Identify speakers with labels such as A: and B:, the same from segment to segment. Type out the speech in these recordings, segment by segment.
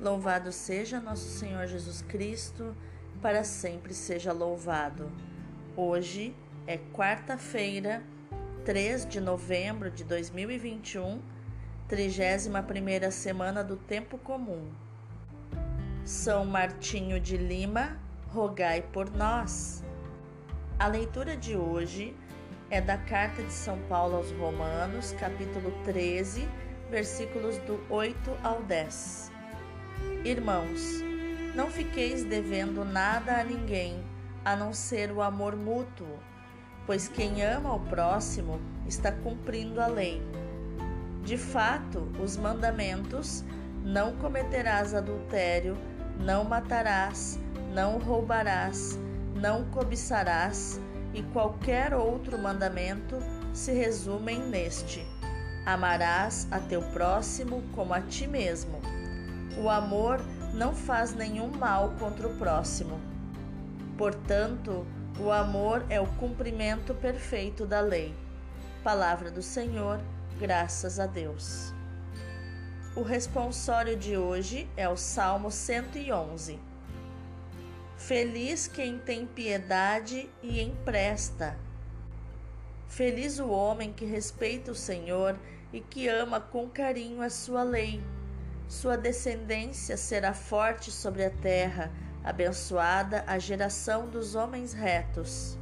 A: Louvado seja nosso Senhor Jesus Cristo, para sempre seja louvado. Hoje é quarta-feira, 3 de novembro de 2021, 31 semana do tempo comum. São Martinho de Lima, rogai por nós. A leitura de hoje é da carta de São Paulo aos Romanos, capítulo 13, versículos do 8 ao 10. Irmãos, não fiqueis devendo nada a ninguém, a não ser o amor mútuo, pois quem ama o próximo está cumprindo a lei. De fato, os mandamentos: não cometerás adultério, não matarás, não roubarás, não cobiçarás e qualquer outro mandamento se resumem neste: amarás a teu próximo como a ti mesmo. O amor não faz nenhum mal contra o próximo. Portanto, o amor é o cumprimento perfeito da lei. Palavra do Senhor, graças a Deus. O responsório de hoje é o Salmo 111. Feliz quem tem piedade e empresta. Feliz o homem que respeita o Senhor e que ama com carinho a sua lei. Sua descendência será forte sobre a terra, abençoada a geração dos homens retos.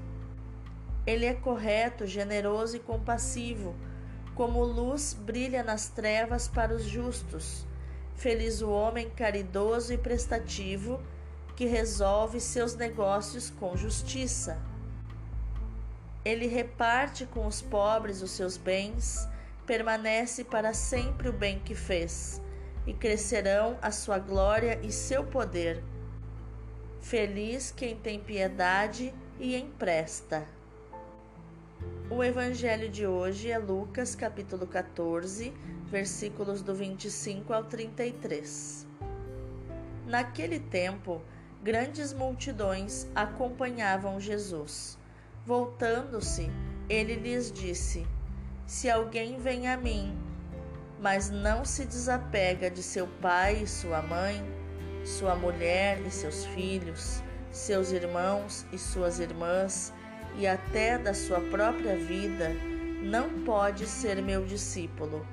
A: Ele é correto, generoso e compassivo, como luz brilha nas trevas para os justos. Feliz o homem caridoso e prestativo, que resolve seus negócios com justiça. Ele reparte com os pobres os seus bens, permanece para sempre o bem que fez e crescerão a sua glória e seu poder. Feliz quem tem piedade e empresta. O evangelho de hoje é Lucas, capítulo 14, versículos do 25 ao 33. Naquele tempo, grandes multidões acompanhavam Jesus. Voltando-se, ele lhes disse: Se alguém vem a mim mas não se desapega de seu pai e sua mãe, sua mulher e seus filhos, seus irmãos e suas irmãs, e até da sua própria vida, não pode ser meu discípulo.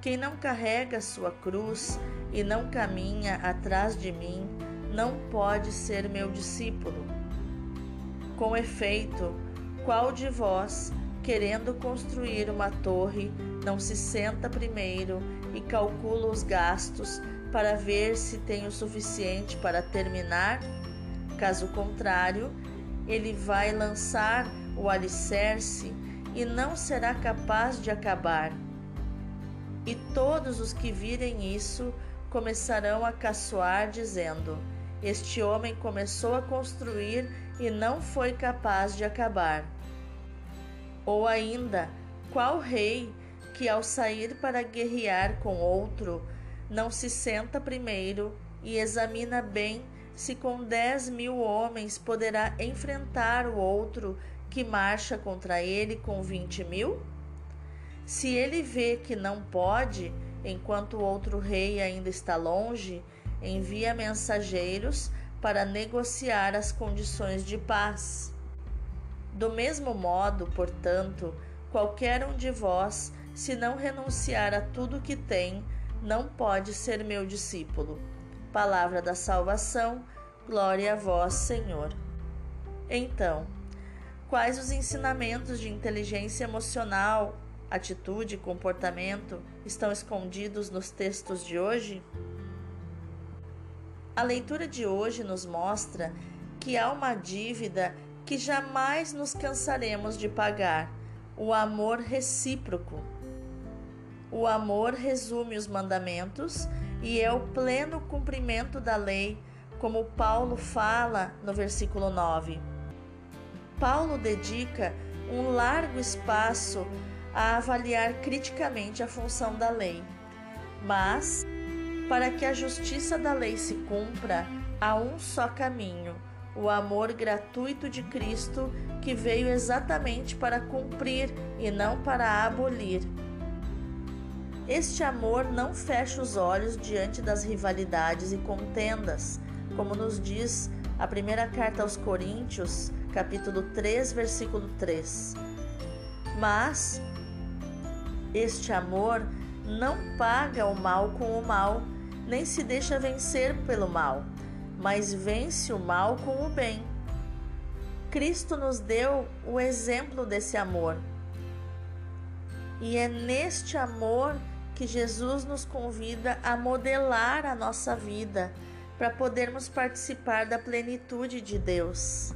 A: Quem não carrega sua cruz e não caminha atrás de mim, não pode ser meu discípulo. Com efeito, qual de vós, querendo construir uma torre, não se senta primeiro e calcula os gastos para ver se tem o suficiente para terminar? Caso contrário, ele vai lançar o alicerce e não será capaz de acabar. E todos os que virem isso começarão a caçoar, dizendo: Este homem começou a construir e não foi capaz de acabar. Ou ainda, qual rei que ao sair para guerrear com outro, não se senta primeiro e examina bem se com dez mil homens poderá enfrentar o outro que marcha contra ele com vinte mil? Se ele vê que não pode, enquanto o outro rei ainda está longe, envia mensageiros para negociar as condições de paz. Do mesmo modo, portanto, qualquer um de vós, se não renunciar a tudo que tem, não pode ser meu discípulo. Palavra da salvação, glória a vós, Senhor. Então, quais os ensinamentos de inteligência emocional, atitude e comportamento estão escondidos nos textos de hoje? A leitura de hoje nos mostra que há uma dívida que jamais nos cansaremos de pagar: o amor recíproco. O amor resume os mandamentos e é o pleno cumprimento da lei, como Paulo fala no versículo 9. Paulo dedica um largo espaço a avaliar criticamente a função da lei. Mas, para que a justiça da lei se cumpra, há um só caminho o amor gratuito de Cristo que veio exatamente para cumprir e não para abolir. Este amor não fecha os olhos diante das rivalidades e contendas, como nos diz a primeira carta aos Coríntios, capítulo 3, versículo 3. Mas este amor não paga o mal com o mal, nem se deixa vencer pelo mal, mas vence o mal com o bem. Cristo nos deu o exemplo desse amor. E é neste amor que Jesus nos convida a modelar a nossa vida para podermos participar da plenitude de Deus.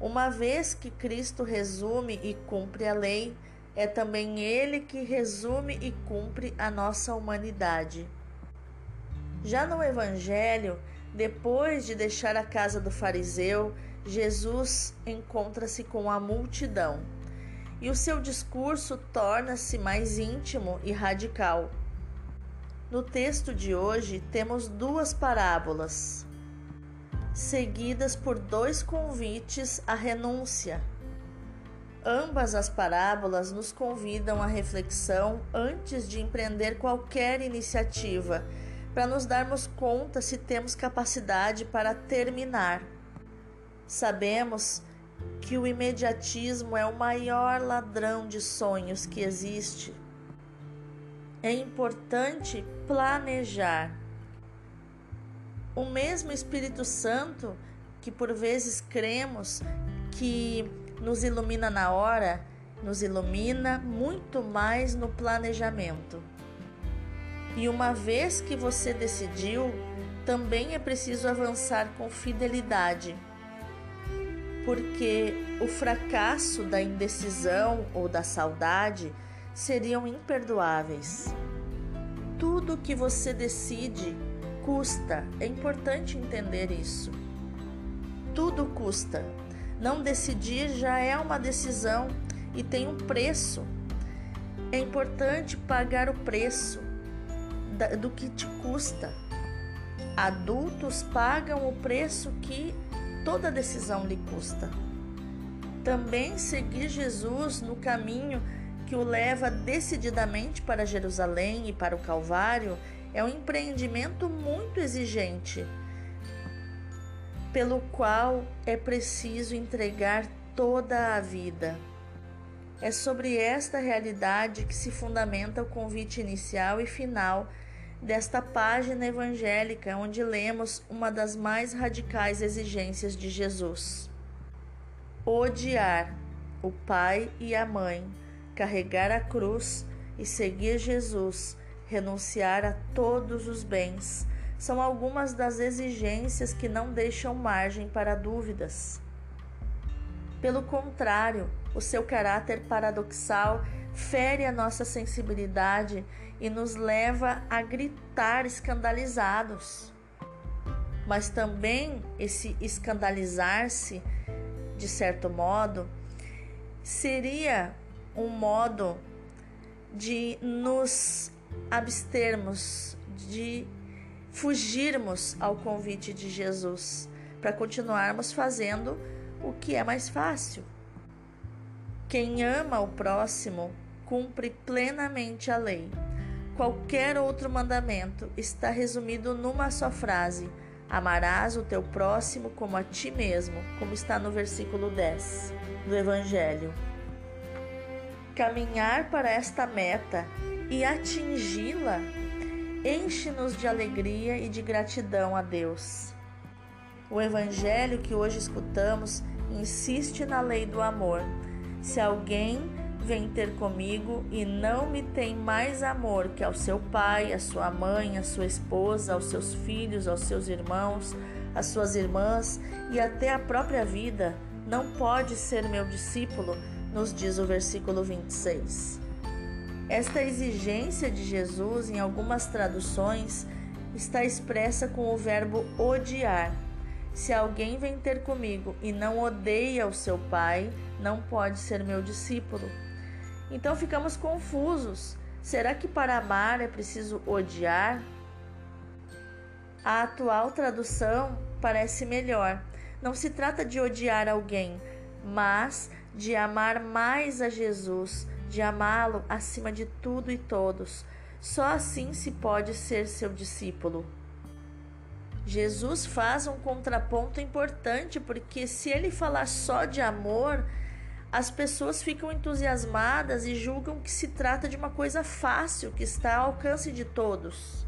A: Uma vez que Cristo resume e cumpre a lei, é também Ele que resume e cumpre a nossa humanidade. Já no Evangelho, depois de deixar a casa do fariseu, Jesus encontra-se com a multidão e o seu discurso torna-se mais íntimo e radical. No texto de hoje temos duas parábolas, seguidas por dois convites à renúncia. Ambas as parábolas nos convidam à reflexão antes de empreender qualquer iniciativa, para nos darmos conta se temos capacidade para terminar. Sabemos que o imediatismo é o maior ladrão de sonhos que existe. É importante planejar. O mesmo Espírito Santo, que por vezes cremos que nos ilumina na hora, nos ilumina muito mais no planejamento. E uma vez que você decidiu, também é preciso avançar com fidelidade porque o fracasso da indecisão ou da saudade seriam imperdoáveis. Tudo que você decide custa, é importante entender isso. Tudo custa. Não decidir já é uma decisão e tem um preço. É importante pagar o preço do que te custa. Adultos pagam o preço que toda decisão lhe custa. Também seguir Jesus no caminho que o leva decididamente para Jerusalém e para o Calvário é um empreendimento muito exigente, pelo qual é preciso entregar toda a vida. É sobre esta realidade que se fundamenta o convite inicial e final desta página evangélica onde lemos uma das mais radicais exigências de Jesus: odiar o pai e a mãe, carregar a cruz e seguir Jesus, renunciar a todos os bens. São algumas das exigências que não deixam margem para dúvidas. Pelo contrário, o seu caráter paradoxal fere a nossa sensibilidade e nos leva a gritar escandalizados. Mas também esse escandalizar-se, de certo modo, seria um modo de nos abstermos, de fugirmos ao convite de Jesus, para continuarmos fazendo o que é mais fácil. Quem ama o próximo cumpre plenamente a lei. Qualquer outro mandamento está resumido numa só frase: Amarás o teu próximo como a ti mesmo, como está no versículo 10 do Evangelho. Caminhar para esta meta e atingi-la enche-nos de alegria e de gratidão a Deus. O Evangelho que hoje escutamos insiste na lei do amor. Se alguém vem ter comigo e não me tem mais amor que ao seu pai, à sua mãe, à sua esposa, aos seus filhos, aos seus irmãos, às suas irmãs e até à própria vida, não pode ser meu discípulo, nos diz o versículo 26. Esta exigência de Jesus, em algumas traduções, está expressa com o verbo odiar. Se alguém vem ter comigo e não odeia o seu pai, não pode ser meu discípulo. Então ficamos confusos. Será que para amar é preciso odiar? A atual tradução parece melhor. Não se trata de odiar alguém, mas de amar mais a Jesus, de amá-lo acima de tudo e todos. Só assim se pode ser seu discípulo. Jesus faz um contraponto importante, porque se ele falar só de amor, as pessoas ficam entusiasmadas e julgam que se trata de uma coisa fácil, que está ao alcance de todos.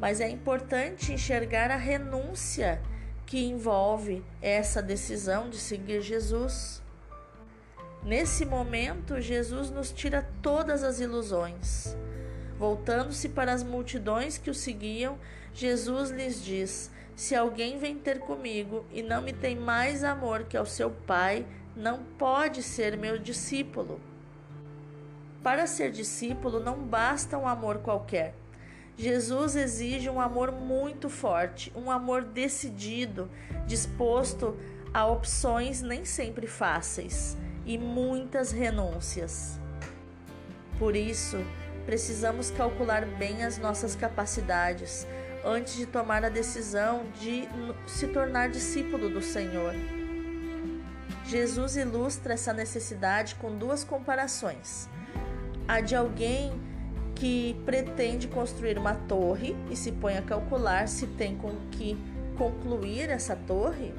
A: Mas é importante enxergar a renúncia que envolve essa decisão de seguir Jesus. Nesse momento, Jesus nos tira todas as ilusões. Voltando-se para as multidões que o seguiam, Jesus lhes diz: Se alguém vem ter comigo e não me tem mais amor que ao seu Pai, não pode ser meu discípulo. Para ser discípulo não basta um amor qualquer. Jesus exige um amor muito forte, um amor decidido, disposto a opções nem sempre fáceis e muitas renúncias. Por isso, precisamos calcular bem as nossas capacidades antes de tomar a decisão de se tornar discípulo do Senhor. Jesus ilustra essa necessidade com duas comparações: a de alguém que pretende construir uma torre e se põe a calcular se tem com que concluir essa torre,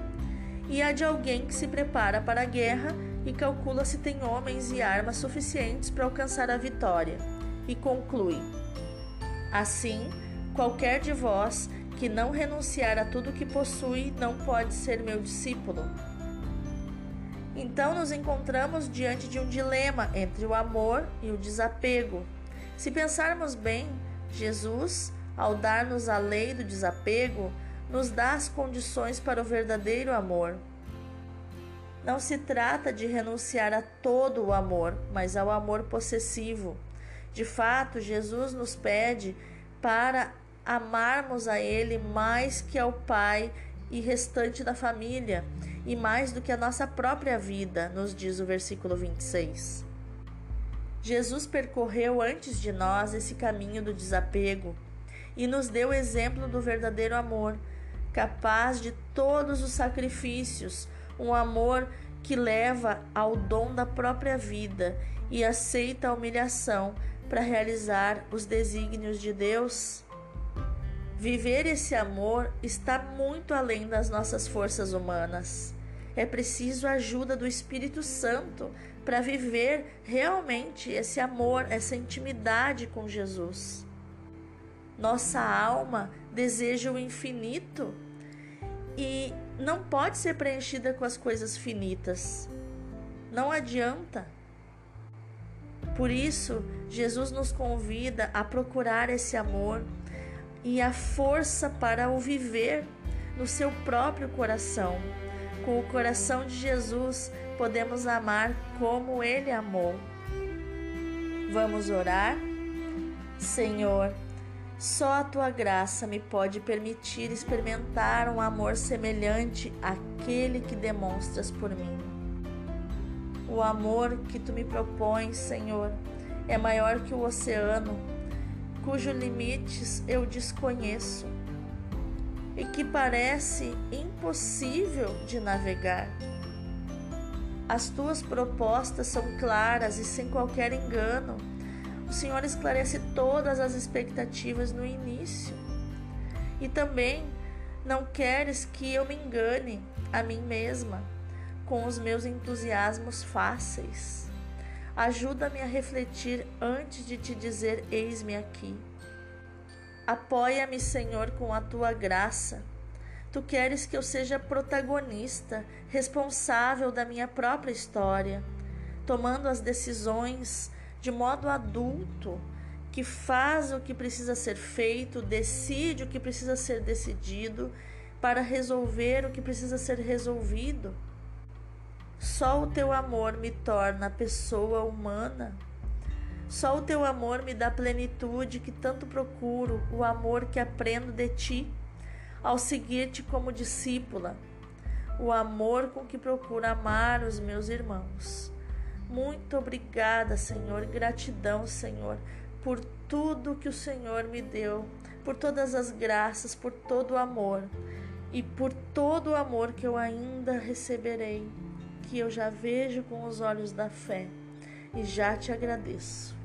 A: e a de alguém que se prepara para a guerra e calcula se tem homens e armas suficientes para alcançar a vitória e conclui: Assim, qualquer de vós que não renunciar a tudo que possui não pode ser meu discípulo. Então nos encontramos diante de um dilema entre o amor e o desapego. Se pensarmos bem, Jesus, ao dar-nos a lei do desapego, nos dá as condições para o verdadeiro amor. Não se trata de renunciar a todo o amor, mas ao amor possessivo. De fato, Jesus nos pede para amarmos a Ele mais que ao Pai e restante da família, e mais do que a nossa própria vida, nos diz o versículo 26. Jesus percorreu antes de nós esse caminho do desapego e nos deu exemplo do verdadeiro amor, capaz de todos os sacrifícios, um amor que leva ao dom da própria vida e aceita a humilhação para realizar os desígnios de Deus? Viver esse amor está muito além das nossas forças humanas. É preciso a ajuda do Espírito Santo para viver realmente esse amor, essa intimidade com Jesus. Nossa alma deseja o infinito e não pode ser preenchida com as coisas finitas. Não adianta. Por isso, Jesus nos convida a procurar esse amor e a força para o viver no seu próprio coração. Com o coração de Jesus, podemos amar como ele amou. Vamos orar? Senhor, só a tua graça me pode permitir experimentar um amor semelhante àquele que demonstras por mim. O amor que tu me propões, Senhor, é maior que o oceano, cujos limites eu desconheço e que parece impossível de navegar. As tuas propostas são claras e sem qualquer engano. O Senhor esclarece todas as expectativas no início. E também não queres que eu me engane a mim mesma com os meus entusiasmos fáceis. Ajuda-me a refletir antes de te dizer: Eis-me aqui. Apoia-me, Senhor, com a tua graça. Tu queres que eu seja protagonista, responsável da minha própria história, tomando as decisões de modo adulto, que faz o que precisa ser feito, decide o que precisa ser decidido, para resolver o que precisa ser resolvido. Só o teu amor me torna pessoa humana. Só o teu amor me dá plenitude que tanto procuro, o amor que aprendo de ti ao seguir-te como discípula, o amor com que procuro amar os meus irmãos. Muito obrigada, Senhor, gratidão, Senhor, por tudo que o Senhor me deu, por todas as graças, por todo o amor e por todo o amor que eu ainda receberei que eu já vejo com os olhos da fé e já te agradeço.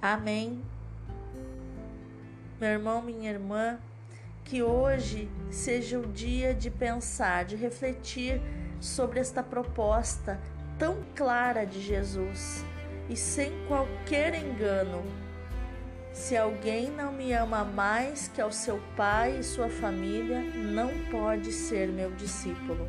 A: Amém Meu irmão, minha irmã, que hoje seja o dia de pensar, de refletir sobre esta proposta tão clara de Jesus e sem qualquer engano. Se alguém não me ama mais que ao seu pai e sua família, não pode ser meu discípulo.